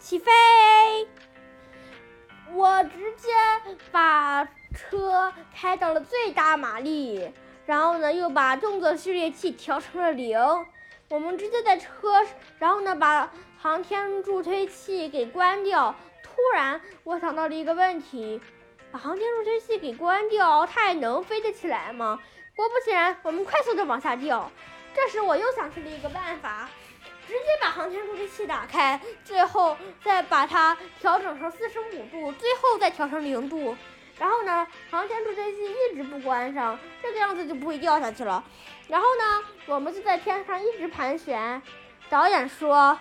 起飞！我直接把车开到了最大马力，然后呢，又把动作序列器调成了零。我们直接在车，然后呢，把航天助推器给关掉。突然，我想到了一个问题：把航天助推器给关掉，它还能飞得起来吗？果不其然，我们快速的往下掉。这时，我又想出了一个办法。直接把航天助推器打开，最后再把它调整成四十五度，最后再调成零度。然后呢，航天助推器一直不关上，这个样子就不会掉下去了。然后呢，我们就在天上一直盘旋。导演说：“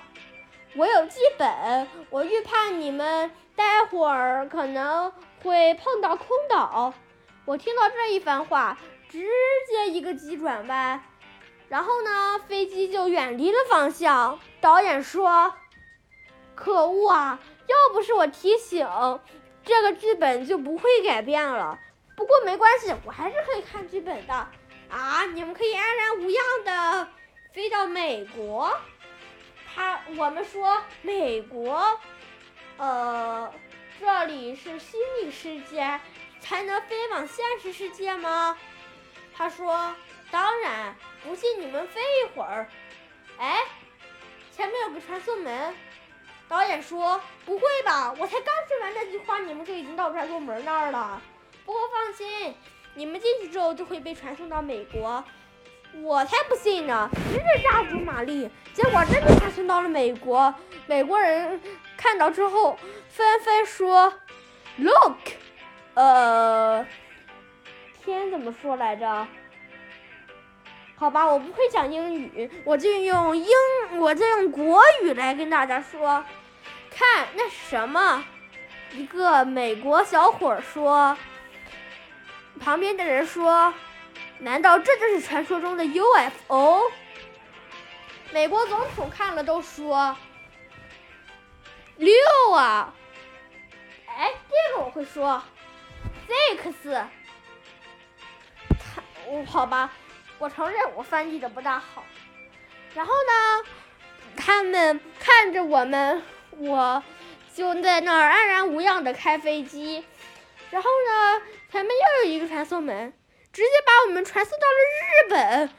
我有剧本，我预判你们待会儿可能会碰到空岛。”我听到这一番话，直接一个急转弯。然后呢，飞机就远离了方向。导演说：“可恶啊！要不是我提醒，这个剧本就不会改变了。不过没关系，我还是可以看剧本的。啊，你们可以安然无恙的飞到美国。他我们说美国，呃，这里是虚拟世界，才能飞往现实世界吗？”他说。当然，不信你们飞一会儿。哎，前面有个传送门。导演说：“不会吧？我才刚说完这句话，你们就已经到传送门那儿了。”不过放心，你们进去之后就会被传送到美国。我才不信呢！直接加足马力，结果真的传送到了美国。美国人看到之后纷纷说：“Look，呃，天怎么说来着？”好吧，我不会讲英语，我就用英，我就用国语来跟大家说。看那什么？一个美国小伙说。旁边的人说：“难道这就是传说中的 UFO？” 美国总统看了都说：“六啊！”哎，这个我会说，six。他我，好吧。我承认我翻译的不大好，然后呢，他们看着我们，我就在那儿安然无恙的开飞机，然后呢，前面又有一个传送门，直接把我们传送到了日本。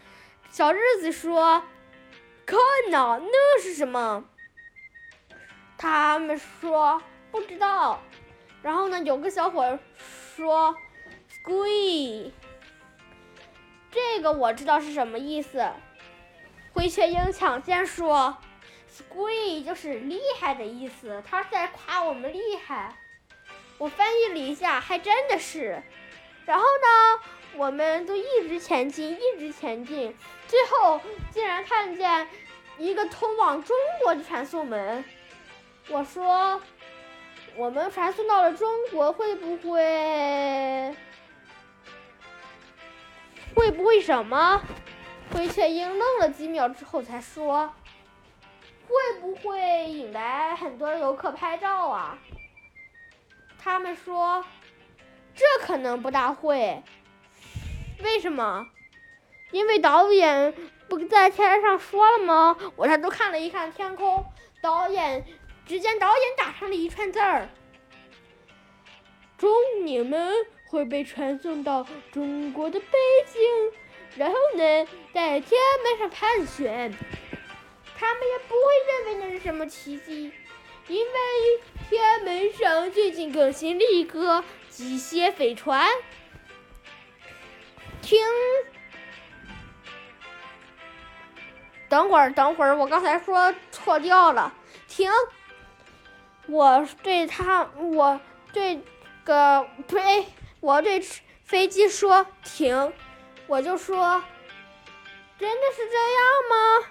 小日子说：“看呐，那是什么？”他们说不知道。然后呢，有个小伙说 s q u e e 这个我知道是什么意思。灰雀鹰抢先说 s q u e e 就是厉害的意思，他在夸我们厉害。我翻译了一下，还真的是。然后呢，我们就一直前进，一直前进，最后竟然看见一个通往中国的传送门。我说，我们传送到了中国，会不会？会不会什么？灰雀鹰愣了几秒之后才说：“会不会引来很多游客拍照啊？”他们说：“这可能不大会。”为什么？因为导演不在天上说了吗？我抬头看了一看天空，导演只见导演打上了一串字儿：“中你们。”会被传送到中国的北京，然后呢，在天安门上盘旋。他们也不会认为那是什么奇迹，因为天安门上最近更新了一个机械飞船。停，等会儿，等会儿，我刚才说错掉了。停，我对他，我对个呸。我对飞机说停，我就说，真的是这样吗？